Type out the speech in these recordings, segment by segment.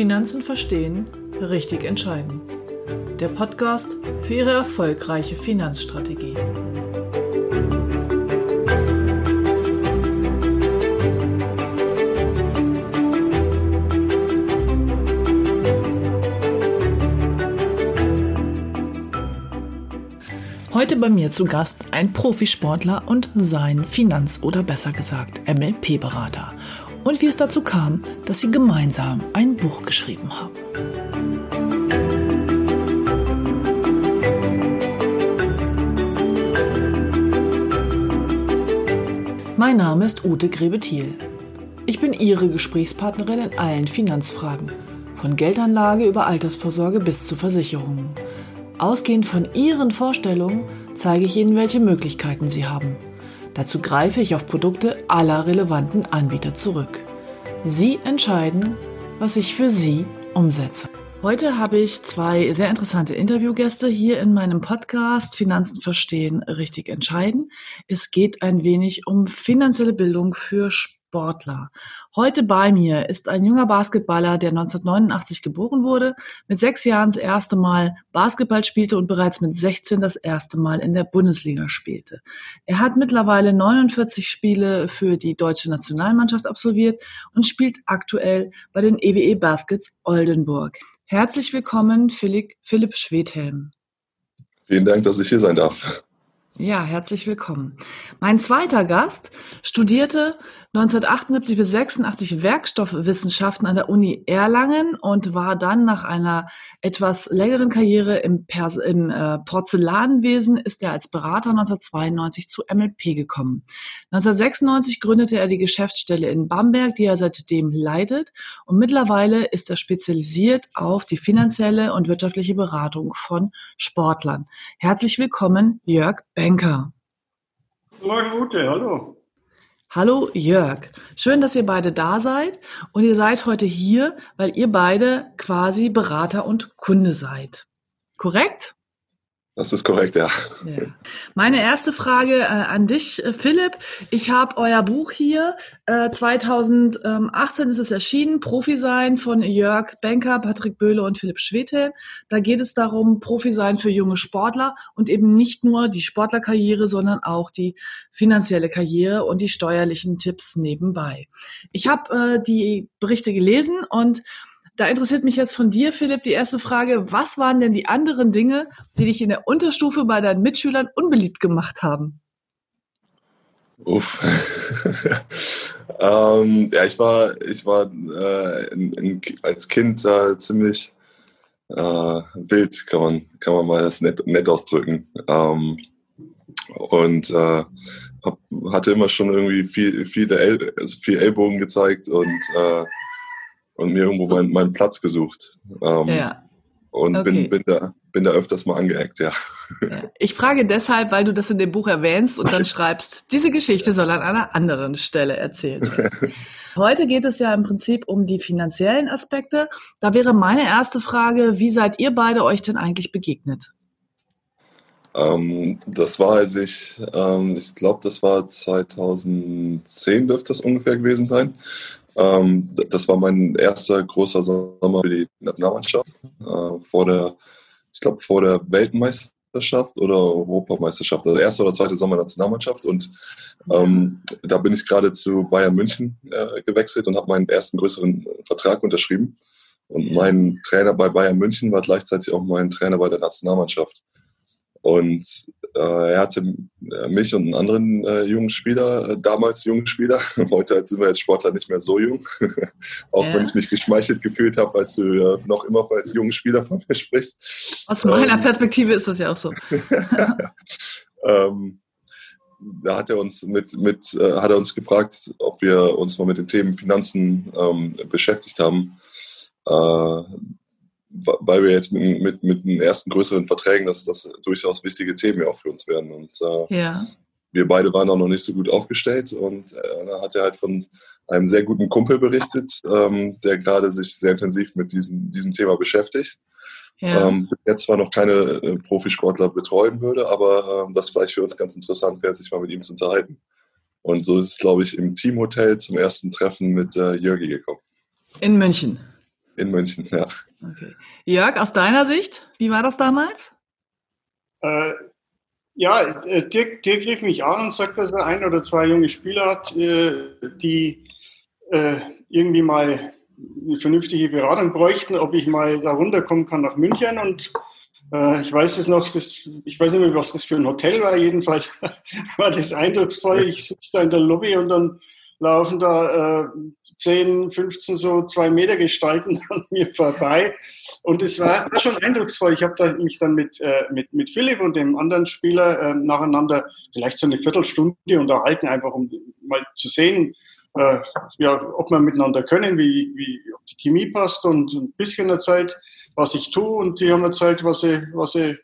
Finanzen verstehen, richtig entscheiden. Der Podcast für Ihre erfolgreiche Finanzstrategie. Heute bei mir zu Gast ein Profisportler und sein Finanz- oder besser gesagt MLP-Berater. Und wie es dazu kam, dass sie gemeinsam ein Buch geschrieben haben. Mein Name ist Ute Grebethiel. Ich bin Ihre Gesprächspartnerin in allen Finanzfragen, von Geldanlage über Altersvorsorge bis zu Versicherungen. Ausgehend von Ihren Vorstellungen zeige ich Ihnen, welche Möglichkeiten Sie haben. Dazu greife ich auf Produkte aller relevanten Anbieter zurück. Sie entscheiden, was ich für Sie umsetze. Heute habe ich zwei sehr interessante Interviewgäste hier in meinem Podcast Finanzen verstehen, richtig entscheiden. Es geht ein wenig um finanzielle Bildung für Sportler. Heute bei mir ist ein junger Basketballer, der 1989 geboren wurde, mit sechs Jahren das erste Mal Basketball spielte und bereits mit 16 das erste Mal in der Bundesliga spielte. Er hat mittlerweile 49 Spiele für die deutsche Nationalmannschaft absolviert und spielt aktuell bei den EWE e Baskets Oldenburg. Herzlich willkommen, Philipp, Philipp Schwedhelm. Vielen Dank, dass ich hier sein darf. Ja, herzlich willkommen. Mein zweiter Gast studierte 1978 bis 86 Werkstoffwissenschaften an der Uni Erlangen und war dann nach einer etwas längeren Karriere im, Pers im äh, Porzellanwesen ist er als Berater 1992 zu MLP gekommen. 1996 gründete er die Geschäftsstelle in Bamberg, die er seitdem leitet und mittlerweile ist er spezialisiert auf die finanzielle und wirtschaftliche Beratung von Sportlern. Herzlich willkommen, Jörg Benker. Morgen, Ute, hallo. Hallo Jörg, schön, dass ihr beide da seid und ihr seid heute hier, weil ihr beide quasi Berater und Kunde seid. Korrekt? Das ist korrekt, ja. ja. Meine erste Frage äh, an dich, äh, Philipp. Ich habe euer Buch hier. Äh, 2018 ist es erschienen, Profi sein von Jörg Benker, Patrick Böhle und Philipp Schwedhelm. Da geht es darum, Profi sein für junge Sportler und eben nicht nur die Sportlerkarriere, sondern auch die finanzielle Karriere und die steuerlichen Tipps nebenbei. Ich habe äh, die Berichte gelesen und da interessiert mich jetzt von dir, Philipp, die erste Frage. Was waren denn die anderen Dinge, die dich in der Unterstufe bei deinen Mitschülern unbeliebt gemacht haben? Uff. ähm, ja, ich war, ich war äh, in, in, als Kind äh, ziemlich äh, wild, kann man, kann man mal das nett, nett ausdrücken. Ähm, und äh, hab, hatte immer schon irgendwie viel, viel, El also viel Ellbogen gezeigt und äh, und mir irgendwo meinen, meinen Platz gesucht. Ähm, ja. Und okay. bin, bin, da, bin da öfters mal angeeckt, ja. Ich frage deshalb, weil du das in dem Buch erwähnst und dann schreibst, diese Geschichte soll an einer anderen Stelle erzählt werden. Heute geht es ja im Prinzip um die finanziellen Aspekte. Da wäre meine erste Frage, wie seid ihr beide euch denn eigentlich begegnet? Ähm, das war, als ich, ähm, ich glaube, das war 2010 dürfte das ungefähr gewesen sein. Ähm, das war mein erster großer Sommer für die Nationalmannschaft. Äh, vor der, ich glaube, vor der Weltmeisterschaft oder Europameisterschaft. Also erste oder zweite Sommer Nationalmannschaft. Und ähm, da bin ich gerade zu Bayern München äh, gewechselt und habe meinen ersten größeren Vertrag unterschrieben. Und mein Trainer bei Bayern München war gleichzeitig auch mein Trainer bei der Nationalmannschaft. Und äh, er hatte äh, mich und einen anderen äh, jungen Spieler, äh, damals jungen Spieler, heute sind wir als Sportler nicht mehr so jung, auch ja. wenn ich mich geschmeichelt gefühlt habe, als du äh, noch immer als jungen Spieler von mir sprichst. Aus meiner ähm, Perspektive ist das ja auch so. ähm, da hat er uns mit, mit äh, hat er uns gefragt, ob wir uns mal mit den Themen Finanzen ähm, beschäftigt haben. Äh, weil wir jetzt mit, mit, mit den ersten größeren Verträgen, dass das durchaus wichtige Themen auch für uns werden. Und äh, ja. wir beide waren auch noch nicht so gut aufgestellt und äh, da hat er halt von einem sehr guten Kumpel berichtet, ähm, der gerade sich sehr intensiv mit diesem, diesem Thema beschäftigt. Ja. Ähm, jetzt zwar noch keine äh, Profisportler betreuen würde, aber ähm, das vielleicht für uns ganz interessant wäre, sich mal mit ihm zu unterhalten. Und so ist es, glaube ich, im Teamhotel zum ersten Treffen mit äh, Jörgi gekommen. In München. In München, ja. Okay. Jörg, aus deiner Sicht, wie war das damals? Äh, ja, äh, Dirk, Dirk rief mich an und sagt, dass er ein oder zwei junge Spieler hat, äh, die äh, irgendwie mal eine vernünftige Beratung bräuchten, ob ich mal da runterkommen kann nach München. Und ich weiß es noch, das, ich weiß nicht mehr, was das für ein Hotel war. Jedenfalls war das eindrucksvoll. Ich sitze da in der Lobby und dann laufen da äh, 10, 15 so zwei Meter Gestalten an mir vorbei. Und es war, schon eindrucksvoll. Ich habe da mich dann mit, äh, mit, mit Philipp und dem anderen Spieler äh, nacheinander vielleicht so eine Viertelstunde unterhalten, einfach um mal zu sehen, äh, ja, ob wir miteinander können, wie, wie ob die Chemie passt und ein bisschen erzählt, was ich tue und die haben erzählt, was sie, was sie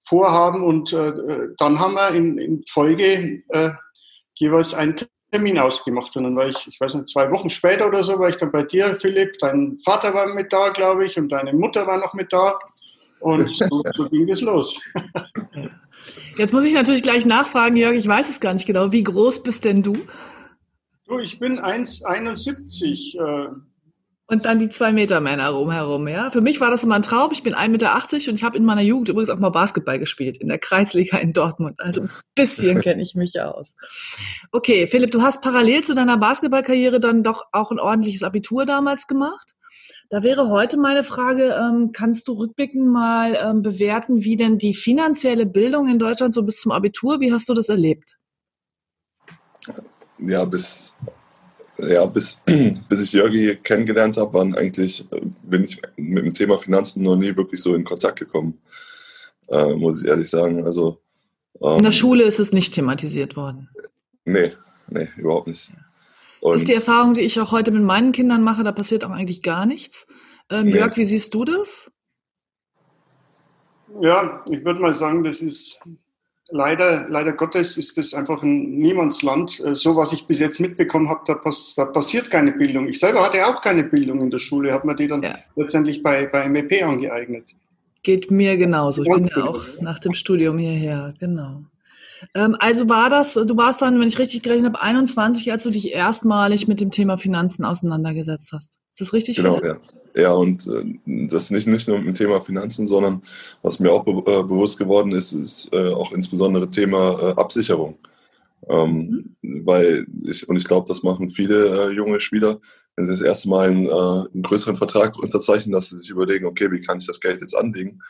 vorhaben und äh, dann haben wir in, in Folge äh, jeweils einen Termin ausgemacht und dann war ich, ich weiß nicht, zwei Wochen später oder so, war ich dann bei dir, Philipp, dein Vater war mit da, glaube ich, und deine Mutter war noch mit da und so, so ging es los. Jetzt muss ich natürlich gleich nachfragen, Jörg, ich weiß es gar nicht genau. Wie groß bist denn du? Du, ich bin 1,71. Und dann die zwei Meter Männer rumherum, ja. Für mich war das immer ein Traum. Ich bin 1,80 Meter und ich habe in meiner Jugend übrigens auch mal Basketball gespielt in der Kreisliga in Dortmund. Also ein bisschen kenne ich mich aus. Okay, Philipp, du hast parallel zu deiner Basketballkarriere dann doch auch ein ordentliches Abitur damals gemacht. Da wäre heute meine Frage, ähm, kannst du rückblickend mal ähm, bewerten, wie denn die finanzielle Bildung in Deutschland so bis zum Abitur, wie hast du das erlebt? Ja, bis ja, bis, bis ich Jörgi kennengelernt habe, waren eigentlich, äh, bin ich mit dem Thema Finanzen noch nie wirklich so in Kontakt gekommen, äh, muss ich ehrlich sagen. Also, ähm, in der Schule ist es nicht thematisiert worden. Nee, nee, überhaupt nicht. Und das ist die Erfahrung, die ich auch heute mit meinen Kindern mache, da passiert auch eigentlich gar nichts. Ähm, nee. Jörg, wie siehst du das? Ja, ich würde mal sagen, das ist leider, leider Gottes ist das einfach ein Niemandsland. Äh, so was ich bis jetzt mitbekommen habe, da, pass, da, passiert keine Bildung. Ich selber hatte auch keine Bildung in der Schule, habe mir die dann ja. letztendlich bei, bei MEP angeeignet. Geht mir genauso. Ich bin ja auch nach dem Studium hierher, genau. Ähm, also war das, du warst dann, wenn ich richtig gerechnet habe, 21, als du dich erstmalig mit dem Thema Finanzen auseinandergesetzt hast. Ist das richtig? Genau, ja. Ja, und äh, das nicht, nicht nur im Thema Finanzen, sondern was mir auch be äh, bewusst geworden ist, ist äh, auch insbesondere Thema äh, Absicherung. Ähm, mhm. Weil ich, und ich glaube, das machen viele äh, junge Spieler, wenn sie das erste Mal einen, äh, einen größeren Vertrag unterzeichnen, dass sie sich überlegen, okay, wie kann ich das Geld jetzt anlegen?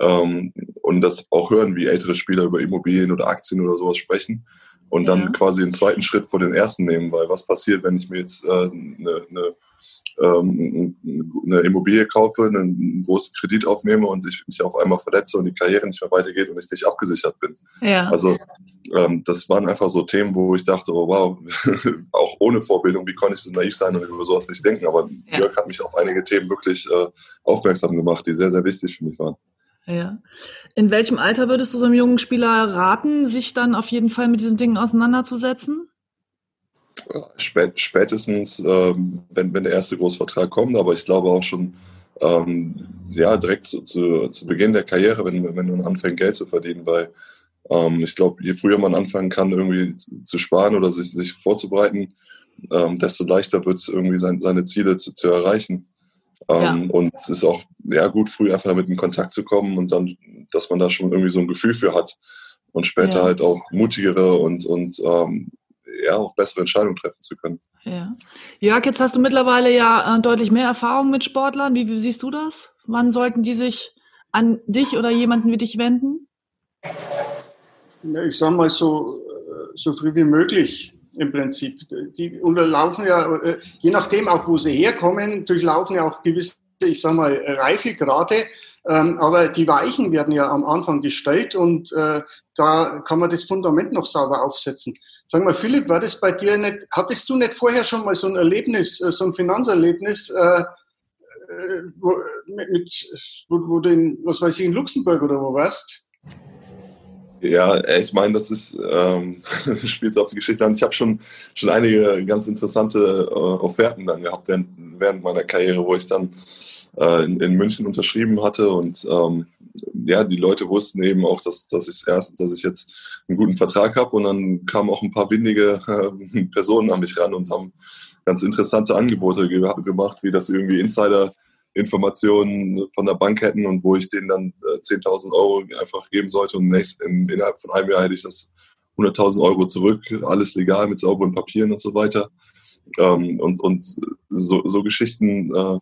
Ähm, und das auch hören, wie ältere Spieler über Immobilien oder Aktien oder sowas sprechen und dann ja. quasi einen zweiten Schritt vor den ersten nehmen, weil was passiert, wenn ich mir jetzt eine, eine ähm, eine Immobilie kaufe, einen großen Kredit aufnehme und ich mich auf einmal verletze und die Karriere nicht mehr weitergeht und ich nicht abgesichert bin. Ja. Also ähm, das waren einfach so Themen, wo ich dachte, oh wow, auch ohne Vorbildung, wie konnte ich so naiv sein und über sowas nicht denken. Aber ja. Jörg hat mich auf einige Themen wirklich äh, aufmerksam gemacht, die sehr, sehr wichtig für mich waren. Ja. In welchem Alter würdest du so einem jungen Spieler raten, sich dann auf jeden Fall mit diesen Dingen auseinanderzusetzen? Spät, spätestens, ähm, wenn, wenn der erste Großvertrag kommt, aber ich glaube auch schon ähm, ja, direkt zu, zu, zu Beginn der Karriere, wenn, wenn man anfängt, Geld zu verdienen, weil ähm, ich glaube, je früher man anfangen kann, irgendwie zu sparen oder sich, sich vorzubereiten, ähm, desto leichter wird es irgendwie sein, seine Ziele zu, zu erreichen. Ähm, ja. Und es ist auch ja, gut, früh einfach damit in Kontakt zu kommen und dann, dass man da schon irgendwie so ein Gefühl für hat und später ja. halt auch mutigere und, und ähm, ja, auch bessere Entscheidungen treffen zu können. Ja. Jörg, jetzt hast du mittlerweile ja äh, deutlich mehr Erfahrung mit Sportlern. Wie, wie siehst du das? Wann sollten die sich an dich oder jemanden wie dich wenden? Ja, ich sage mal so, äh, so früh wie möglich im Prinzip. Die unterlaufen ja, äh, je nachdem auch, wo sie herkommen, durchlaufen ja auch gewisse, ich sage mal, Reifegrade. Ähm, aber die Weichen werden ja am Anfang gestellt und äh, da kann man das Fundament noch sauber aufsetzen. Sag mal, Philipp, war das bei dir nicht, hattest du nicht vorher schon mal so ein Erlebnis, äh, so ein Finanzerlebnis, äh, äh, wo, mit, wo, wo du in, was weiß ich, in Luxemburg oder wo warst? Ja, äh, ich meine, das ist, ähm, spielt auf die Geschichte an. Ich habe schon, schon einige ganz interessante äh, Offerten dann gehabt während, während meiner Karriere, wo ich dann äh, in, in München unterschrieben hatte. Und ähm, ja, die Leute wussten eben auch, dass, dass ich erst, dass ich jetzt einen guten Vertrag habe und dann kamen auch ein paar windige äh, Personen an mich ran und haben ganz interessante Angebote ge gemacht, wie das irgendwie Insider Informationen von der Bank hätten und wo ich denen dann äh, 10.000 Euro einfach geben sollte. Und nächst, in, innerhalb von einem Jahr hätte ich das 100.000 Euro zurück, alles legal mit sauberen Papieren und so weiter. Ähm, und und so, so Geschichten äh,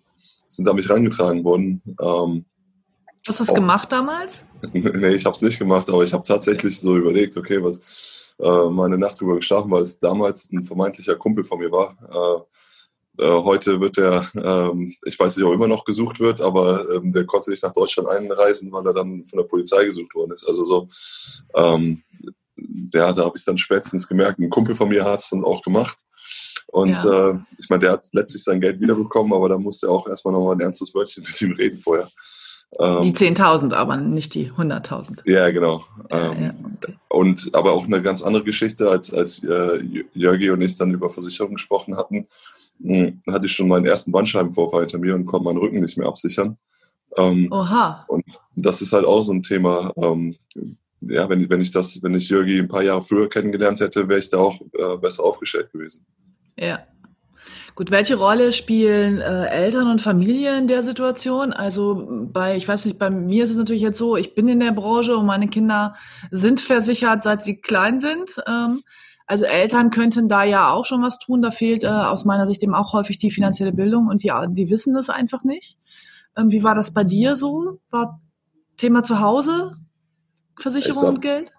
sind da mich rangetragen worden. Ähm, Hast du es gemacht damals? nee, ich habe es nicht gemacht, aber ich habe tatsächlich so überlegt, okay, was äh, meine Nacht drüber geschlafen, weil es damals ein vermeintlicher Kumpel von mir war. Äh, äh, heute wird er, ähm, ich weiß nicht, ob er immer noch gesucht wird, aber ähm, der konnte nicht nach Deutschland einreisen, weil er dann von der Polizei gesucht worden ist. Also so, ähm, ja, da habe ich dann spätestens gemerkt, ein Kumpel von mir hat es dann auch gemacht. Und ja. äh, ich meine, der hat letztlich sein Geld wiederbekommen, aber da musste er auch erstmal nochmal ein ernstes Wörtchen mit ihm reden vorher. Ähm, die 10.000, aber nicht die 100.000. Ja, genau. Ja, ähm, ja, okay. Und aber auch eine ganz andere Geschichte, als, als äh, Jörgi und ich dann über Versicherung gesprochen hatten, mh, hm, hatte ich schon meinen ersten Bandscheibenvorfall hinter mir und konnte meinen Rücken nicht mehr absichern. Ähm, Oha. Und das ist halt auch so ein Thema. Ähm, ja, wenn, wenn ich das, wenn ich Jörgi ein paar Jahre früher kennengelernt hätte, wäre ich da auch äh, besser aufgestellt gewesen. Ja. Gut, welche Rolle spielen äh, Eltern und Familie in der Situation? Also bei, ich weiß nicht, bei mir ist es natürlich jetzt so, ich bin in der Branche und meine Kinder sind versichert, seit sie klein sind. Ähm, also Eltern könnten da ja auch schon was tun. Da fehlt äh, aus meiner Sicht eben auch häufig die finanzielle Bildung und die, die wissen das einfach nicht. Ähm, wie war das bei dir so? War Thema zu Hause? Versicherung und Geld?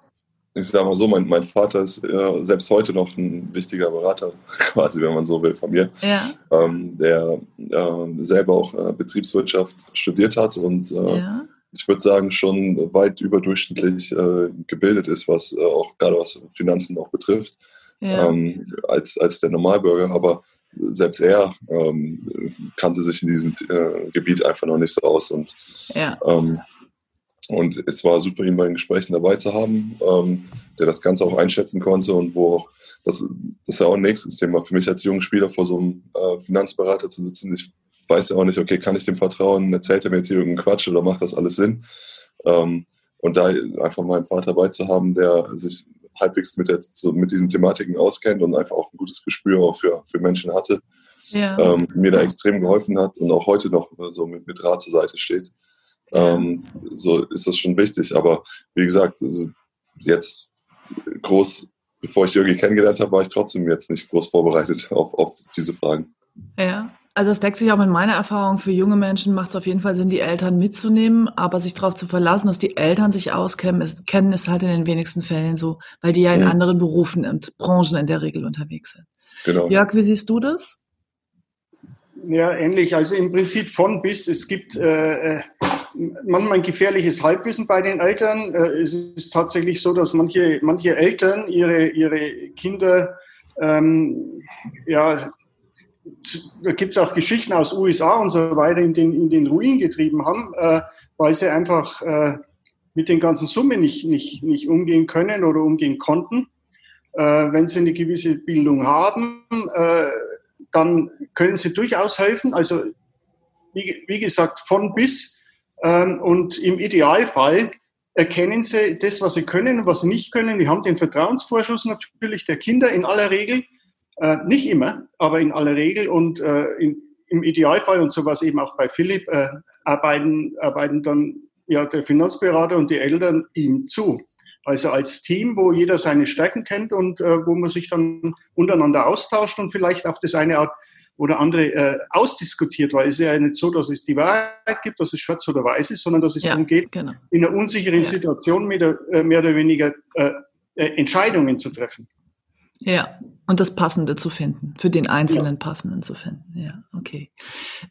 Ich sage mal so, mein, mein Vater ist äh, selbst heute noch ein wichtiger Berater, quasi, wenn man so will, von mir, ja. ähm, der äh, selber auch äh, Betriebswirtschaft studiert hat und äh, ja. ich würde sagen, schon weit überdurchschnittlich äh, gebildet ist, was äh, auch gerade was Finanzen auch betrifft, ja. ähm, als, als der Normalbürger. Aber selbst er ähm, kannte sich in diesem Gebiet einfach noch nicht so aus und ähm, und es war super, ihn bei den Gesprächen dabei zu haben, ähm, der das Ganze auch einschätzen konnte und wo auch, das, das ist ja auch ein nächstes Thema für mich als junger Spieler vor so einem äh, Finanzberater zu sitzen. Ich weiß ja auch nicht, okay, kann ich dem vertrauen? Erzählt er mir jetzt hier irgendeinen Quatsch oder macht das alles Sinn? Ähm, und da einfach meinen Vater dabei zu haben, der sich halbwegs mit, der, so mit diesen Thematiken auskennt und einfach auch ein gutes Gespür auch für, für Menschen hatte, ja. ähm, mir da extrem geholfen hat und auch heute noch so mit, mit Rat zur Seite steht ähm, so ist das schon wichtig. Aber wie gesagt, jetzt groß, bevor ich Jürgen kennengelernt habe, war ich trotzdem jetzt nicht groß vorbereitet auf, auf diese Fragen. Ja. Also es deckt sich auch mit meiner Erfahrung. Für junge Menschen macht es auf jeden Fall Sinn, die Eltern mitzunehmen, aber sich darauf zu verlassen, dass die Eltern sich auskennen, ist, kennen, ist halt in den wenigsten Fällen so, weil die ja in mhm. anderen Berufen und Branchen in der Regel unterwegs sind. Genau. Jörg, wie siehst du das? Ja, ähnlich. Also im Prinzip von bis. Es gibt äh, äh manchmal ein gefährliches Halbwissen bei den Eltern. Äh, es ist tatsächlich so, dass manche, manche Eltern ihre, ihre Kinder, ähm, ja, da gibt es auch Geschichten aus USA und so weiter, in den, in den Ruin getrieben haben, äh, weil sie einfach äh, mit den ganzen Summen nicht, nicht, nicht umgehen können oder umgehen konnten. Äh, wenn sie eine gewisse Bildung haben, äh, dann können sie durchaus helfen. Also wie, wie gesagt, von bis. Ähm, und im Idealfall erkennen sie das, was sie können und was sie nicht können. Wir haben den Vertrauensvorschuss natürlich der Kinder in aller Regel, äh, nicht immer, aber in aller Regel und äh, im Idealfall und sowas eben auch bei Philipp äh, arbeiten, arbeiten dann ja der Finanzberater und die Eltern ihm zu. Also als Team, wo jeder seine Stärken kennt und wo man sich dann untereinander austauscht und vielleicht auch das eine Art oder andere äh, ausdiskutiert, weil es ist ja nicht so, dass es die Wahrheit gibt, dass es schwarz oder weiß ist, sondern dass es ja, darum geht, genau. in einer unsicheren ja. Situation mehr, äh, mehr, oder weniger äh, äh, Entscheidungen zu treffen. Ja, und das Passende zu finden, für den Einzelnen ja. Passenden zu finden. Ja, okay.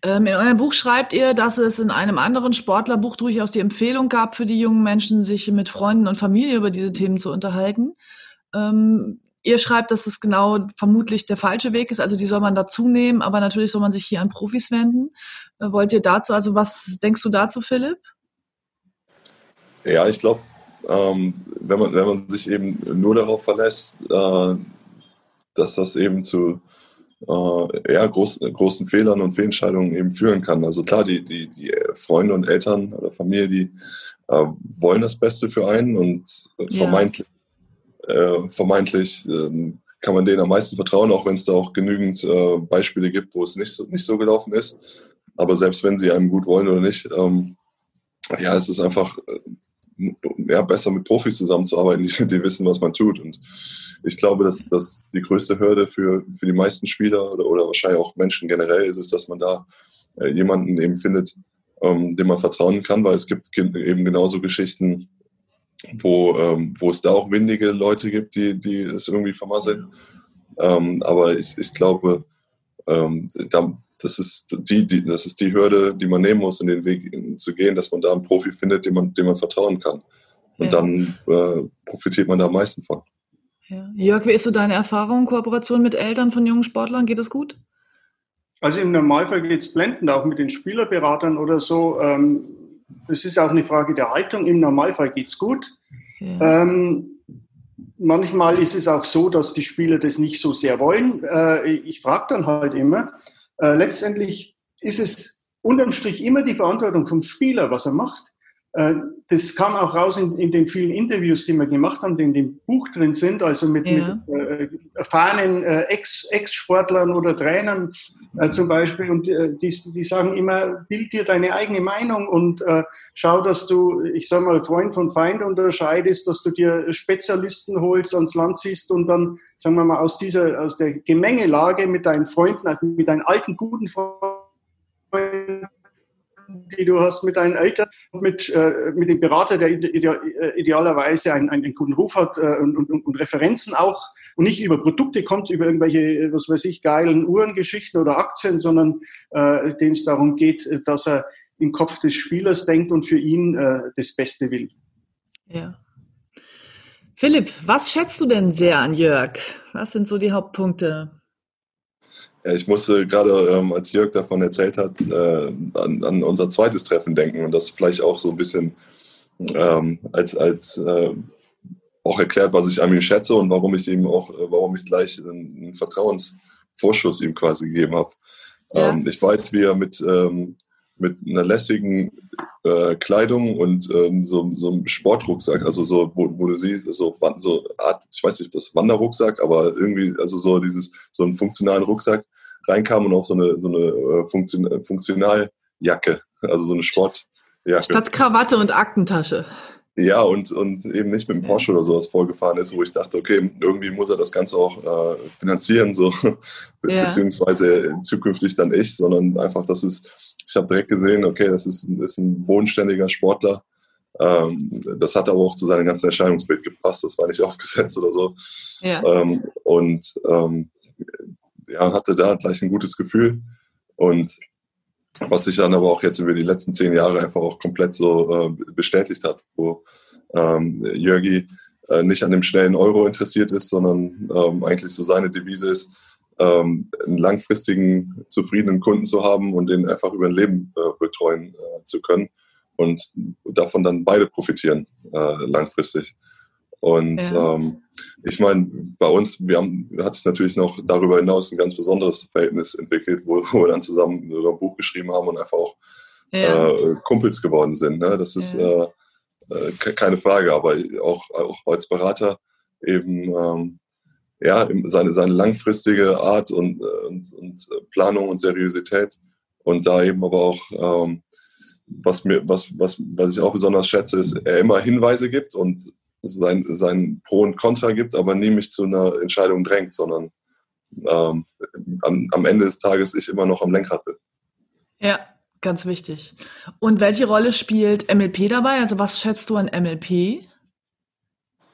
Ähm, in eurem Buch schreibt ihr, dass es in einem anderen Sportlerbuch durchaus die Empfehlung gab für die jungen Menschen, sich mit Freunden und Familie über diese Themen zu unterhalten. Ähm, Ihr schreibt, dass es genau vermutlich der falsche Weg ist, also die soll man dazu nehmen, aber natürlich soll man sich hier an Profis wenden. Äh, wollt ihr dazu, also was denkst du dazu, Philipp? Ja, ich glaube, ähm, wenn, man, wenn man sich eben nur darauf verlässt, äh, dass das eben zu äh, ja, groß, großen Fehlern und Fehlentscheidungen eben führen kann. Also klar, die, die, die Freunde und Eltern oder Familie, die äh, wollen das Beste für einen und vermeintlich äh, vermeintlich äh, kann man denen am meisten vertrauen, auch wenn es da auch genügend äh, Beispiele gibt, wo es nicht so, nicht so gelaufen ist. aber selbst wenn sie einem gut wollen oder nicht, ähm, ja, es ist einfach äh, ja, besser mit Profis zusammenzuarbeiten, die, die wissen, was man tut. Und ich glaube, dass, dass die größte Hürde für, für die meisten Spieler oder, oder wahrscheinlich auch Menschen generell ist, ist, dass man da äh, jemanden eben findet, ähm, dem man vertrauen kann, weil es gibt eben genauso Geschichten, wo, ähm, wo es da auch windige Leute gibt, die, die es irgendwie vermasseln. Ähm, aber ich, ich glaube, ähm, da, das, ist die, die, das ist die Hürde, die man nehmen muss, in den Weg zu gehen, dass man da einen Profi findet, dem man, dem man vertrauen kann. Und ja. dann äh, profitiert man da am meisten von. Ja. Jörg, wie ist so deine Erfahrung, Kooperation mit Eltern von jungen Sportlern? Geht das gut? Also im Normalfall geht es blendend, auch mit den Spielerberatern oder so. Ähm, es ist auch eine Frage der Haltung. Im Normalfall geht es gut. Ja. Ähm, manchmal ist es auch so, dass die Spieler das nicht so sehr wollen. Äh, ich frage dann halt immer. Äh, letztendlich ist es unterm Strich immer die Verantwortung vom Spieler, was er macht. Äh, das kam auch raus in, in, den vielen Interviews, die wir gemacht haben, die in dem Buch drin sind, also mit, ja. mit äh, erfahrenen äh, Ex-Sportlern oder Trainern äh, zum Beispiel. Und äh, die, die sagen immer, bild dir deine eigene Meinung und äh, schau, dass du, ich sage mal, Freund von Feind unterscheidest, dass du dir Spezialisten holst, ans Land ziehst und dann, sagen wir mal, aus dieser, aus der Gemengelage mit deinen Freunden, mit deinen alten, guten Freunden, die du hast mit deinen Eltern, mit, äh, mit dem Berater, der äh, idealerweise einen, einen guten Ruf hat äh, und, und, und, Referenzen auch und nicht über Produkte kommt, über irgendwelche, was weiß ich, geilen Uhrengeschichten oder Aktien, sondern äh, dem es darum geht, dass er im Kopf des Spielers denkt und für ihn äh, das Beste will. Ja. Philipp, was schätzt du denn sehr an Jörg? Was sind so die Hauptpunkte? Ja, ich musste gerade, ähm, als Jörg davon erzählt hat, äh, an, an, unser zweites Treffen denken und das vielleicht auch so ein bisschen ähm, als, als äh, auch erklärt, was ich an ihm schätze und warum ich ihm auch, äh, warum ich gleich einen, Vertrauensvorschuss ihm quasi gegeben habe. Ja. Ähm, ich weiß, wie er mit, ähm, mit einer lässigen äh, Kleidung und ähm, so, so einem Sportrucksack, also so, wo, wo du siehst, so, so Art, ich weiß nicht, das Wanderrucksack, aber irgendwie, also so dieses, so einen funktionalen Rucksack reinkam und auch so eine, so eine äh, Funktion, Funktionaljacke, also so eine Sportjacke. Statt Krawatte und Aktentasche. Ja, und, und eben nicht mit dem Porsche oder sowas vorgefahren ist, wo ich dachte, okay, irgendwie muss er das Ganze auch äh, finanzieren, so ja. beziehungsweise zukünftig dann ich, sondern einfach, das ist, ich habe direkt gesehen, okay, das ist, ist ein bodenständiger Sportler. Ähm, das hat aber auch zu seinem ganzen Erscheinungsbild gepasst, das war nicht aufgesetzt oder so. Ja. Ähm, und ähm, ja, hatte da gleich ein gutes Gefühl. Und was sich dann aber auch jetzt über die letzten zehn Jahre einfach auch komplett so äh, bestätigt hat, wo ähm, Jörgi äh, nicht an dem schnellen Euro interessiert ist, sondern ähm, eigentlich so seine Devise ist, ähm, einen langfristigen, zufriedenen Kunden zu haben und den einfach über ein Leben äh, betreuen äh, zu können und davon dann beide profitieren äh, langfristig. Und ja. ähm, ich meine, bei uns, wir haben, hat sich natürlich noch darüber hinaus ein ganz besonderes Verhältnis entwickelt, wo, wo wir dann zusammen sogar ein Buch geschrieben haben und einfach auch ja. äh, Kumpels geworden sind. Ne? Das ist ja. äh, äh keine Frage, aber auch, auch als Berater eben ähm, ja, seine, seine langfristige Art und, äh, und, und Planung und Seriosität und da eben aber auch ähm, was mir was was was ich auch besonders schätze ist er immer Hinweise gibt und sein, sein Pro und Contra gibt, aber nie mich zu einer Entscheidung drängt, sondern ähm, am, am Ende des Tages ich immer noch am Lenkrad bin. Ja, ganz wichtig. Und welche Rolle spielt MLP dabei? Also was schätzt du an MLP?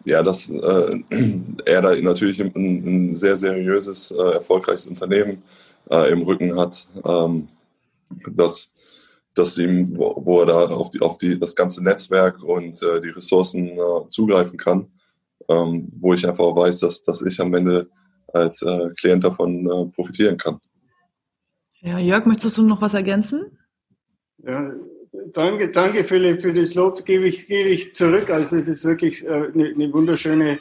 Ja, dass äh, er da natürlich ein, ein sehr seriöses, äh, erfolgreiches Unternehmen äh, im Rücken hat, ähm, dass dass ihm, wo, wo er da auf, die, auf die, das ganze Netzwerk und äh, die Ressourcen äh, zugreifen kann, ähm, wo ich einfach weiß, dass, dass ich am Ende als äh, Klient davon äh, profitieren kann. Ja, Jörg, möchtest du noch was ergänzen? Ja, danke, danke Philipp für das Lob, gebe ich, gebe ich zurück. Also das ist wirklich äh, eine, eine wunderschöne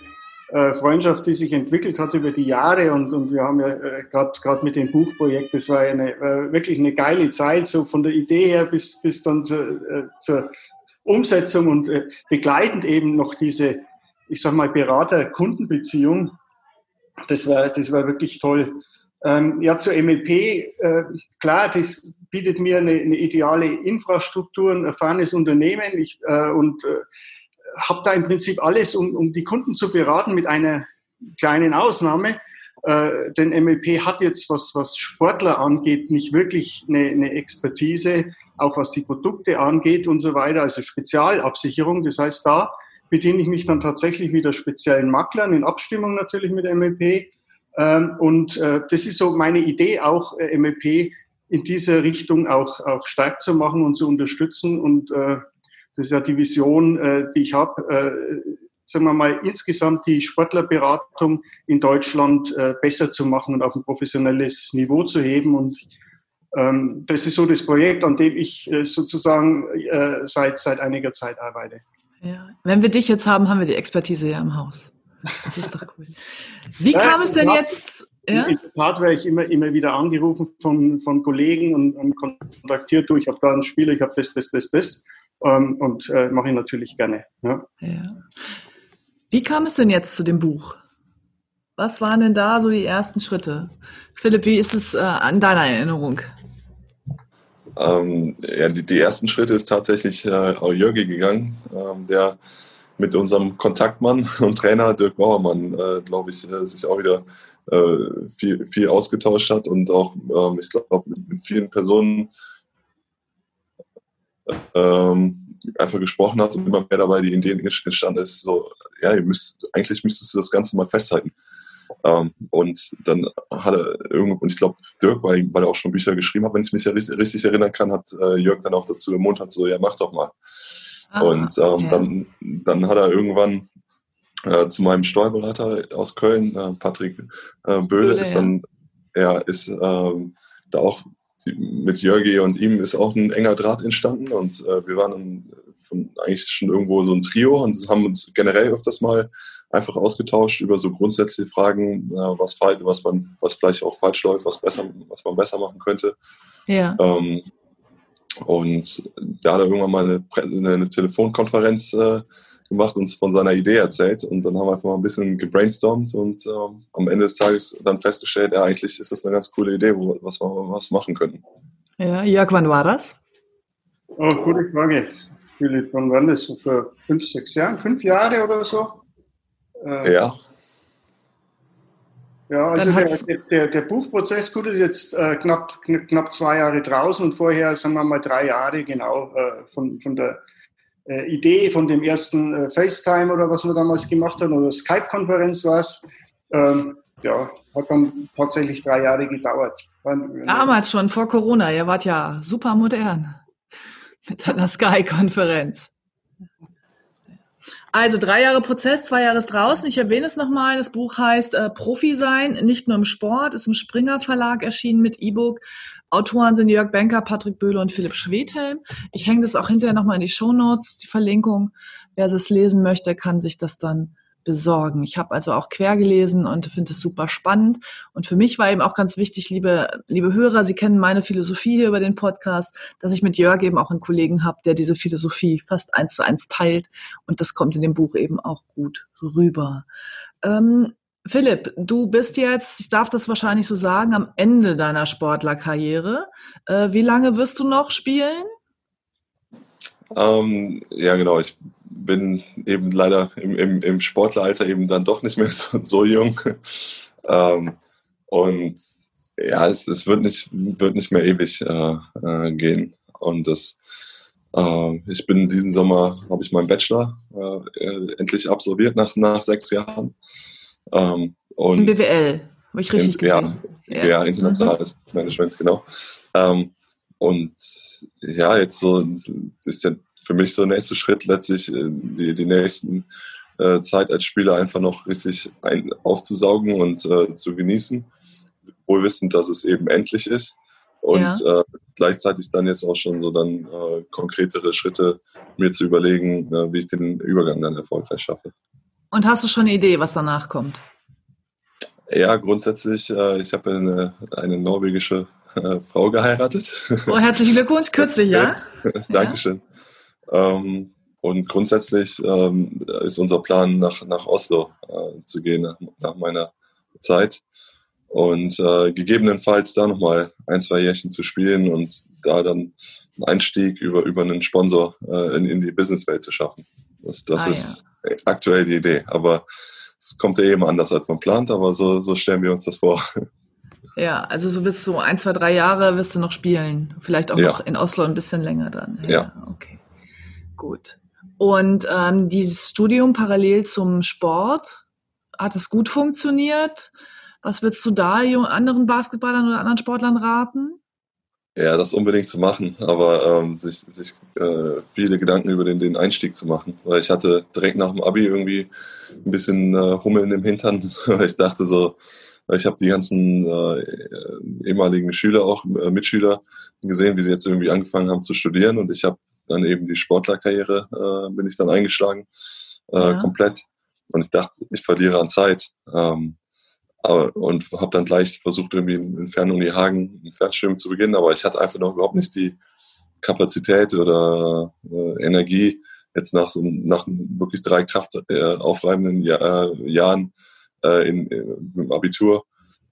Freundschaft, die sich entwickelt hat über die Jahre und, und wir haben ja äh, gerade mit dem Buchprojekt, das war eine, äh, wirklich eine geile Zeit, so von der Idee her bis, bis dann zur, äh, zur Umsetzung und äh, begleitend eben noch diese, ich sag mal, Berater-Kundenbeziehung. Das war, das war wirklich toll. Ähm, ja, zur äh, klar, das bietet mir eine, eine, ideale Infrastruktur, ein erfahrenes Unternehmen ich, äh, und äh, habe da im Prinzip alles, um, um die Kunden zu beraten, mit einer kleinen Ausnahme. Äh, denn MLP hat jetzt, was, was Sportler angeht, nicht wirklich eine, eine Expertise, auch was die Produkte angeht und so weiter, also Spezialabsicherung. Das heißt, da bediene ich mich dann tatsächlich wieder speziellen Maklern in Abstimmung natürlich mit MLP. Ähm, und äh, das ist so meine Idee, auch äh, MLP in dieser Richtung auch, auch stark zu machen und zu unterstützen. Und äh, das ist ja die Vision, äh, die ich habe, äh, sagen wir mal, insgesamt die Sportlerberatung in Deutschland äh, besser zu machen und auf ein professionelles Niveau zu heben. Und ähm, das ist so das Projekt, an dem ich äh, sozusagen äh, seit, seit einiger Zeit arbeite. Ja. Wenn wir dich jetzt haben, haben wir die Expertise ja im Haus. Das ist doch cool. Wie ja, kam es denn jetzt? Ja? In der Tat werde ich immer, immer wieder angerufen von, von Kollegen und, und kontaktiert, du, ich habe da einen Spieler, ich habe das, das, das, das. Ähm, und äh, mache ich natürlich gerne. Ja. ja. Wie kam es denn jetzt zu dem Buch? Was waren denn da so die ersten Schritte? Philipp, wie ist es äh, an deiner Erinnerung? Ähm, ja, die, die, ersten Schritte ist tatsächlich äh, Jörgi gegangen, ähm, der mit unserem Kontaktmann und Trainer Dirk Bauermann, äh, glaube ich, äh, sich auch wieder äh, viel, viel ausgetauscht hat und auch, ähm, ich glaube, mit vielen Personen ähm, einfach gesprochen hat und immer mehr dabei die Ideen entstanden ist, so, ja, ihr müsst, eigentlich müsstest du das Ganze mal festhalten. Ähm, und dann hat er irgendwo, und ich glaube, Dirk, weil, weil er auch schon Bücher geschrieben hat, wenn ich mich ja richtig, richtig erinnern kann, hat äh, Jörg dann auch dazu hat so, ja, mach doch mal. Ah, und ähm, okay. dann, dann hat er irgendwann äh, zu meinem Steuerberater aus Köln, äh, Patrick äh, Böhle, ist dann, ja, ist ähm, da auch mit Jörgi und ihm ist auch ein enger Draht entstanden und äh, wir waren dann von, eigentlich schon irgendwo so ein Trio und haben uns generell öfters mal einfach ausgetauscht über so grundsätzliche Fragen, äh, was, was, man, was vielleicht auch falsch läuft, was, besser, was man besser machen könnte. Ja. Ähm, und da hat er irgendwann mal eine, eine, eine Telefonkonferenz äh, gemacht, uns von seiner Idee erzählt und dann haben wir einfach mal ein bisschen gebrainstormt und ähm, am Ende des Tages dann festgestellt, ja, eigentlich ist das eine ganz coole Idee, wo, was wir was machen könnten. Ja, Jörg, wann war das? Oh, gute Frage. Philipp, wann war das? So vor fünf, sechs Jahren? Fünf Jahre oder so? Äh, ja. Ja, also der, der, der, Buchprozess, gut, ist jetzt äh, knapp, knapp zwei Jahre draußen und vorher, sagen wir mal, drei Jahre genau äh, von, von der äh, Idee von dem ersten äh, FaceTime oder was wir damals gemacht haben oder Skype-Konferenz war es. Ähm, ja, hat dann tatsächlich drei Jahre gedauert. Damals schon, vor Corona, ihr wart ja super modern mit einer Sky-Konferenz. Also drei Jahre Prozess, zwei Jahre draußen. Ich erwähne es nochmal. Das Buch heißt äh, Profi sein, nicht nur im Sport, ist im Springer Verlag erschienen mit E-Book. Autoren sind Jörg Benker, Patrick Böhle und Philipp Schwedhelm. Ich hänge das auch hinterher nochmal in die Show Notes, die Verlinkung. Wer das lesen möchte, kann sich das dann besorgen. Ich habe also auch quer gelesen und finde es super spannend. Und für mich war eben auch ganz wichtig, liebe, liebe Hörer, Sie kennen meine Philosophie hier über den Podcast, dass ich mit Jörg eben auch einen Kollegen habe, der diese Philosophie fast eins zu eins teilt. Und das kommt in dem Buch eben auch gut rüber. Ähm, Philipp, du bist jetzt, ich darf das wahrscheinlich so sagen, am Ende deiner Sportlerkarriere. Äh, wie lange wirst du noch spielen? Ähm, ja, genau. Ich bin eben leider im, im, im Sportleralter eben dann doch nicht mehr so, so jung. ähm, und ja, es, es wird, nicht, wird nicht mehr ewig äh, äh, gehen. Und das, äh, ich bin diesen Sommer, habe ich meinen Bachelor äh, endlich absolviert nach, nach sechs Jahren. Ähm, und Im BWL, habe ich richtig in, gesehen. Ja, ja. internationales mhm. Management, genau. Ähm, und ja, jetzt so ist der für mich so der nächste Schritt letztlich äh, die, die nächsten äh, Zeit als Spieler einfach noch richtig ein, aufzusaugen und äh, zu genießen, wohl wissend, dass es eben endlich ist und ja. äh, gleichzeitig dann jetzt auch schon so dann äh, konkretere Schritte mir zu überlegen, äh, wie ich den Übergang dann erfolgreich schaffe. Und hast du schon eine Idee, was danach kommt? Ja, grundsätzlich, ich habe eine, eine norwegische Frau geheiratet. Oh, herzlichen Glückwunsch, kürzlich, ja? Dankeschön. Ja. Ähm, und grundsätzlich ähm, ist unser Plan, nach, nach Oslo äh, zu gehen, nach, nach meiner Zeit. und äh, gegebenenfalls da nochmal ein, zwei Jährchen zu spielen und da dann einen Einstieg über, über einen Sponsor äh, in, in die Businesswelt zu schaffen. Das, das ah, ist ja. aktuell die Idee. Aber es kommt ja eben anders, als man plant, aber so, so stellen wir uns das vor. Ja, also so bis so ein, zwei, drei Jahre wirst du noch spielen. Vielleicht auch ja. noch in Oslo ein bisschen länger dann. Ja. ja. Okay. Gut. Und ähm, dieses Studium parallel zum Sport, hat es gut funktioniert? Was würdest du da anderen Basketballern oder anderen Sportlern raten? Ja, das unbedingt zu machen, aber ähm, sich, sich äh, viele Gedanken über den, den Einstieg zu machen. Weil ich hatte direkt nach dem Abi irgendwie ein bisschen äh, Hummeln im Hintern, weil ich dachte so, ich habe die ganzen äh, ehemaligen Schüler, auch äh, Mitschüler gesehen, wie sie jetzt irgendwie angefangen haben zu studieren und ich habe dann eben die Sportlerkarriere, äh, bin ich dann eingeschlagen, äh, ja. komplett. Und ich dachte, ich verliere an Zeit. Ähm, und habe dann gleich versucht, irgendwie in Fernuni Hagen ein Fernschwimmen zu beginnen, aber ich hatte einfach noch überhaupt nicht die Kapazität oder äh, Energie, jetzt nach, so, nach wirklich drei kraftaufreibenden äh, Jahr, äh, Jahren äh, in, im Abitur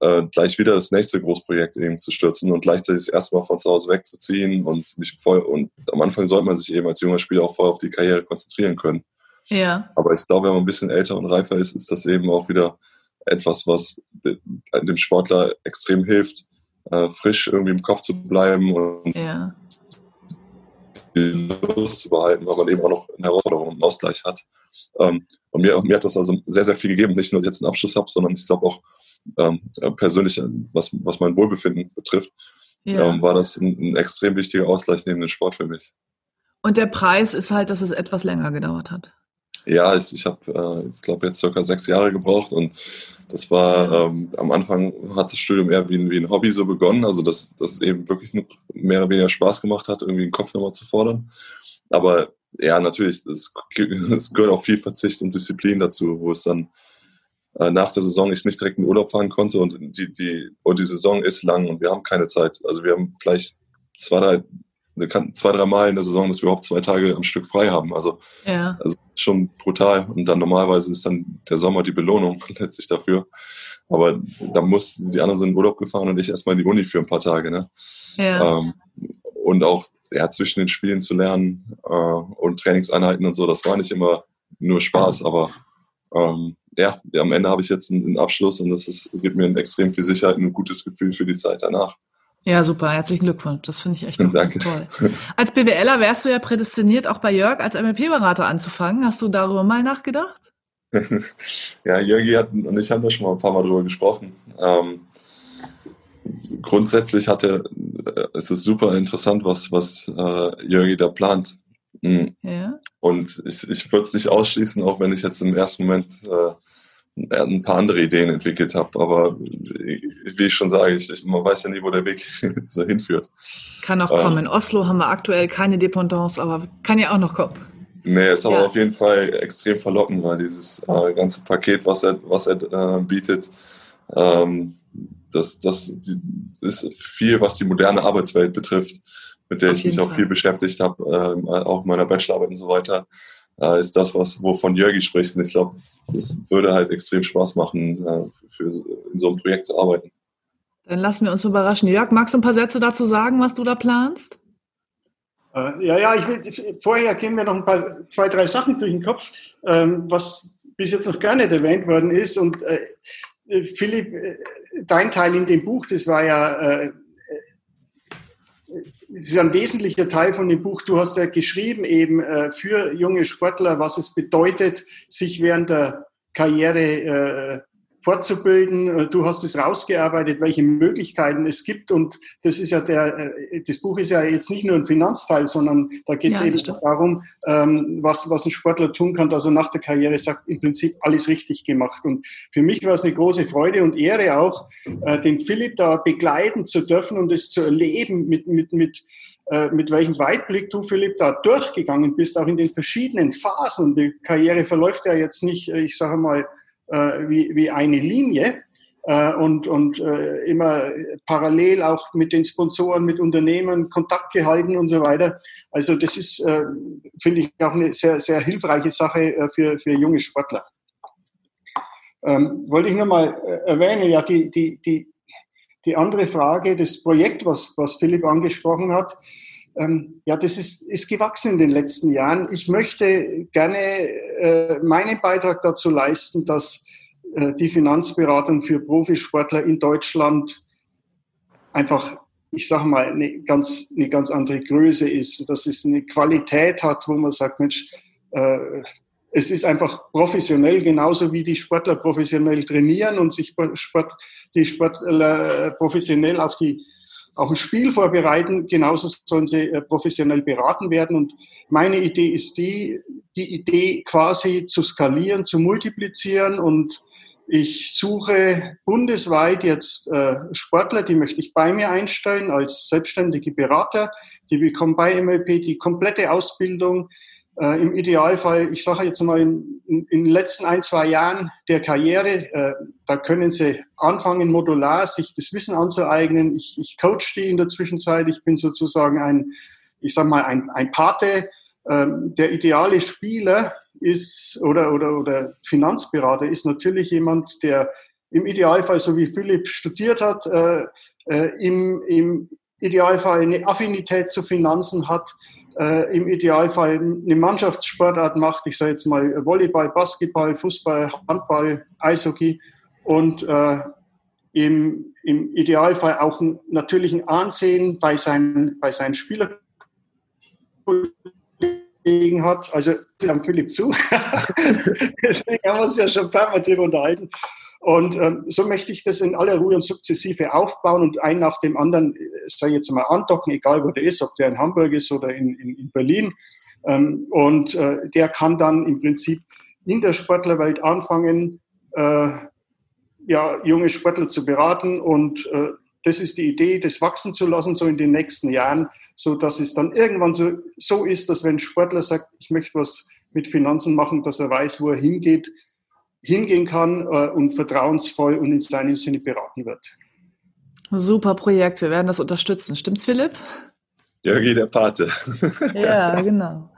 äh, gleich wieder das nächste Großprojekt eben zu stürzen und gleichzeitig das erste Mal von zu Hause wegzuziehen und mich voll und am Anfang sollte man sich eben als junger Spieler auch voll auf die Karriere konzentrieren können. Ja. Aber ich glaube, wenn man ein bisschen älter und reifer ist, ist das eben auch wieder etwas, was dem Sportler extrem hilft, äh, frisch irgendwie im Kopf zu bleiben und ja. die Lust zu behalten, weil man eben auch noch eine Herausforderung und einen Ausgleich hat. Ähm, und mir, mir hat das also sehr, sehr viel gegeben, nicht nur, dass ich jetzt einen Abschluss habe, sondern ich glaube auch ähm, persönlich, was, was mein Wohlbefinden betrifft, ja. ähm, war das ein, ein extrem wichtiger Ausgleich neben dem Sport für mich. Und der Preis ist halt, dass es etwas länger gedauert hat. Ja, ich, ich habe, äh, ich glaube, jetzt circa sechs Jahre gebraucht und das war ähm, am Anfang hat das Studium eher wie ein, wie ein Hobby so begonnen, also dass das eben wirklich mehr oder weniger Spaß gemacht hat, irgendwie den Kopf nochmal zu fordern. Aber ja, natürlich, es, gehört auch viel Verzicht und Disziplin dazu, wo es dann äh, nach der Saison ich nicht direkt in Urlaub fahren konnte und die, die, und die Saison ist lang und wir haben keine Zeit. Also wir haben vielleicht zwei, drei zwei, drei Mal in der Saison, dass wir überhaupt zwei Tage am Stück frei haben. Also, ja. also schon brutal. Und dann normalerweise ist dann der Sommer die Belohnung letztlich dafür. Aber da muss, die anderen sind in Urlaub gefahren und ich erstmal in die Uni für ein paar Tage. Ne? Ja. Ähm, und auch ja, zwischen den Spielen zu lernen äh, und Trainingseinheiten und so, das war nicht immer nur Spaß, aber ähm, ja, am Ende habe ich jetzt einen, Abschluss und das ist, gibt mir ein extrem viel Sicherheit und ein gutes Gefühl für die Zeit danach. Ja, super. Herzlichen Glückwunsch. Das finde ich echt ganz toll. Als BWLer wärst du ja prädestiniert, auch bei Jörg als MLP-Berater anzufangen. Hast du darüber mal nachgedacht? ja, Jörgi hat, und ich haben da schon mal ein paar Mal drüber gesprochen. Ähm, grundsätzlich hat er, äh, es ist super interessant, was, was äh, Jörgi da plant. Mhm. Ja. Und ich, ich würde es nicht ausschließen, auch wenn ich jetzt im ersten Moment äh, ein paar andere Ideen entwickelt habe. Aber wie ich schon sage, ich, man weiß ja nie, wo der Weg so hinführt. Kann auch kommen. In Oslo haben wir aktuell keine Dependance, aber kann ja auch noch kommen. Nee, ist aber ja. auf jeden Fall extrem verlockend, weil dieses äh, ganze Paket, was er, was er äh, bietet, ähm, das, das, ist viel, was die moderne Arbeitswelt betrifft, mit der auf ich mich auch viel beschäftigt habe, äh, auch in meiner Bachelorarbeit und so weiter äh, ist das, was wovon Jörgi spricht. Und ich glaube, das, das, würde halt extrem Spaß machen, äh, für, in so einem Projekt zu arbeiten. Dann lassen wir uns überraschen. Jörg, magst du ein paar Sätze dazu sagen, was du da planst? Äh, ja, ja, ich will, vorher gehen mir noch ein paar, zwei, drei Sachen durch den Kopf, ähm, was bis jetzt noch gar nicht erwähnt worden ist. Und äh, Philipp, äh, dein Teil in dem Buch, das war ja äh, es ist ein wesentlicher Teil von dem Buch. Du hast ja geschrieben eben äh, für junge Sportler, was es bedeutet, sich während der Karriere äh, fortzubilden. Äh, du hast es rausgearbeitet, welche Möglichkeiten es gibt. Und das ist ja der, äh, das Buch ist ja jetzt nicht nur ein Finanzteil, sondern da geht es ja, eben darum, ähm, was, was ein Sportler tun kann, dass er nach der Karriere sagt, im Prinzip alles richtig gemacht. Und für mich war es eine große Freude und Ehre auch, äh, den Philipp da begleiten zu dürfen und es zu erleben mit, mit, mit, mit welchem Weitblick du, Philipp, da durchgegangen bist, auch in den verschiedenen Phasen. Die Karriere verläuft ja jetzt nicht, ich sage mal, äh, wie, wie eine Linie äh, und, und äh, immer parallel auch mit den Sponsoren, mit Unternehmen Kontakt gehalten und so weiter. Also das ist, äh, finde ich, auch eine sehr, sehr hilfreiche Sache äh, für, für junge Sportler. Ähm, wollte ich nur mal äh, erwähnen, ja, die, die, die die andere Frage, das Projekt, was, was Philipp angesprochen hat, ähm, ja, das ist, ist gewachsen in den letzten Jahren. Ich möchte gerne äh, meinen Beitrag dazu leisten, dass äh, die Finanzberatung für Profisportler in Deutschland einfach, ich sage mal, eine ganz, eine ganz andere Größe ist, dass es eine Qualität hat, wo man sagt, Mensch, äh, es ist einfach professionell, genauso wie die Sportler professionell trainieren und sich Sport, die Sportler professionell auf die auf ein Spiel vorbereiten, genauso sollen sie äh, professionell beraten werden. Und meine Idee ist die, die Idee quasi zu skalieren, zu multiplizieren und ich suche bundesweit jetzt äh, Sportler, die möchte ich bei mir einstellen als selbstständige Berater. Die bekommen bei MLP die komplette Ausbildung, äh, Im Idealfall, ich sage jetzt mal, in, in, den letzten ein, zwei Jahren der Karriere, äh, da können Sie anfangen, modular sich das Wissen anzueignen. Ich, ich coach die in der Zwischenzeit. Ich bin sozusagen ein, ich sage mal, ein, ein Pate. Ähm, der ideale Spieler ist oder, oder, oder Finanzberater ist natürlich jemand, der im Idealfall, so wie Philipp studiert hat, äh, äh, im, im Idealfall eine Affinität zu Finanzen hat, äh, im Idealfall eine Mannschaftssportart macht, ich sage jetzt mal Volleyball, Basketball, Fußball, Handball, Eishockey und äh, im, im Idealfall auch ein natürlichen Ansehen bei seinen, bei seinen Spielern hat. Also, haben Philipp zu. Deswegen haben wir uns ja schon ein paar Mal darüber unterhalten. Und ähm, so möchte ich das in aller Ruhe und sukzessive aufbauen und ein nach dem anderen, äh, sei jetzt mal andocken, egal wo der ist, ob der in Hamburg ist oder in, in, in Berlin. Ähm, und äh, der kann dann im Prinzip in der Sportlerwelt anfangen, äh, ja, junge Sportler zu beraten und äh, das ist die Idee, das wachsen zu lassen, so in den nächsten Jahren, so dass es dann irgendwann so, so ist, dass wenn ein Sportler sagt, ich möchte was mit Finanzen machen, dass er weiß, wo er hingeht, hingehen kann äh, und vertrauensvoll und in seinem Sinne beraten wird. Super Projekt, wir werden das unterstützen. Stimmt's, Philipp? Jörgi, der Pate. ja, genau.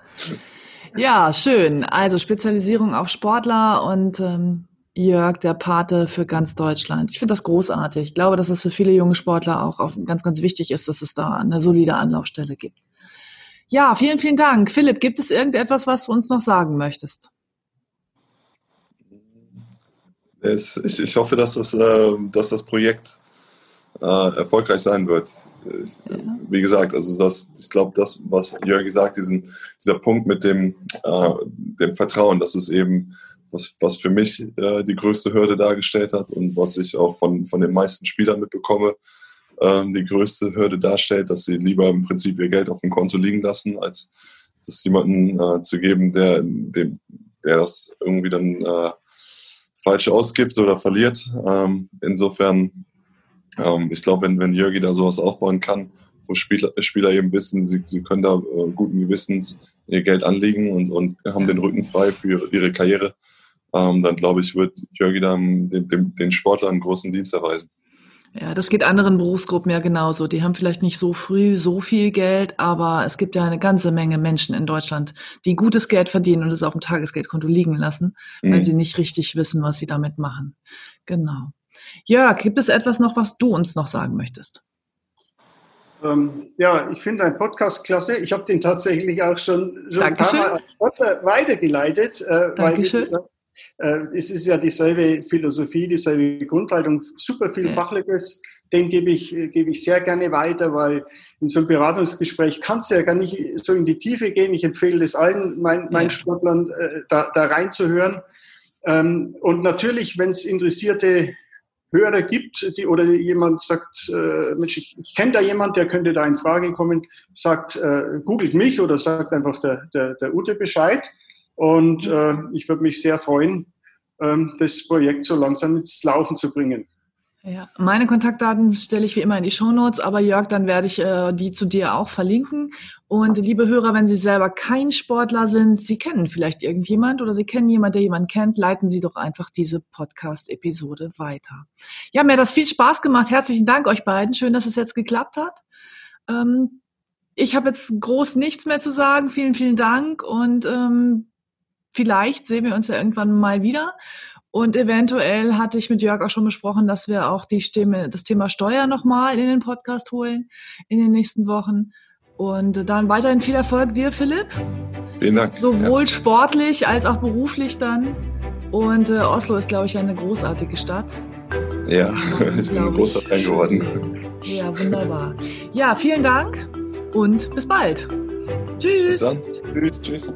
Ja, schön. Also Spezialisierung auf Sportler und ähm, Jörg, der Pate für ganz Deutschland. Ich finde das großartig. Ich glaube, dass es für viele junge Sportler auch, auch ganz, ganz wichtig ist, dass es da eine solide Anlaufstelle gibt. Ja, vielen, vielen Dank. Philipp, gibt es irgendetwas, was du uns noch sagen möchtest? Es, ich, ich, hoffe, dass das, äh, dass das Projekt äh, erfolgreich sein wird. Ich, ja. Wie gesagt, also das, ich glaube, das, was Jörg gesagt, diesen, dieser Punkt mit dem, äh, dem Vertrauen, das ist eben was, was für mich äh, die größte Hürde dargestellt hat und was ich auch von, von den meisten Spielern mitbekomme, ähm, die größte Hürde darstellt, dass sie lieber im Prinzip ihr Geld auf dem Konto liegen lassen, als das jemanden äh, zu geben, der, dem, der das irgendwie dann äh, falsch ausgibt oder verliert. Ähm, insofern, ähm, ich glaube, wenn, wenn Jörgi da sowas aufbauen kann, wo Spieler, Spieler eben wissen, sie, sie können da äh, guten Gewissens ihr Geld anlegen und, und haben den Rücken frei für ihre, Karriere, ähm, dann glaube ich, wird Jörgi dann dem, dem, den Sportlern großen Dienst erweisen. Ja, das geht anderen Berufsgruppen ja genauso. Die haben vielleicht nicht so früh so viel Geld, aber es gibt ja eine ganze Menge Menschen in Deutschland, die gutes Geld verdienen und es auf dem Tagesgeldkonto liegen lassen, mhm. weil sie nicht richtig wissen, was sie damit machen. Genau. Jörg, gibt es etwas noch, was du uns noch sagen möchtest? Ähm, ja, ich finde deinen Podcast klasse. Ich habe den tatsächlich auch schon, schon ein paar Mal weitergeleitet. Äh, Dankeschön. Weil, es ist ja dieselbe Philosophie, dieselbe Grundhaltung, super viel. Fachliches. Den gebe ich, gebe ich sehr gerne weiter, weil in so einem Beratungsgespräch kannst du ja gar nicht so in die Tiefe gehen. Ich empfehle es allen, mein, meinen ja. Sportlern, äh, da, da reinzuhören. Ähm, und natürlich, wenn es interessierte Hörer gibt, die, oder jemand sagt, äh, Mensch, ich, ich kenne da jemand, der könnte da in Frage kommen, sagt, äh, googelt mich oder sagt einfach der, der, der Ute Bescheid. Und äh, ich würde mich sehr freuen, ähm, das Projekt so langsam ins Laufen zu bringen. Ja, meine Kontaktdaten stelle ich wie immer in die Shownotes, aber Jörg, dann werde ich äh, die zu dir auch verlinken. Und liebe Hörer, wenn Sie selber kein Sportler sind, Sie kennen vielleicht irgendjemand oder Sie kennen jemand, der jemanden kennt, leiten Sie doch einfach diese Podcast-Episode weiter. Ja, mir hat das viel Spaß gemacht. Herzlichen Dank euch beiden. Schön, dass es jetzt geklappt hat. Ähm, ich habe jetzt groß nichts mehr zu sagen. Vielen, vielen Dank und ähm, vielleicht sehen wir uns ja irgendwann mal wieder. Und eventuell hatte ich mit Jörg auch schon besprochen, dass wir auch die Stimme, das Thema Steuer nochmal in den Podcast holen in den nächsten Wochen. Und dann weiterhin viel Erfolg dir, Philipp. Vielen Dank. Sowohl ja. sportlich als auch beruflich dann. Und äh, Oslo ist, glaube ich, eine großartige Stadt. Ja, ich bin ein großer Fan geworden. Ja, wunderbar. Ja, vielen Dank und bis bald. Tschüss. Bis dann. Tschüss, tschüss.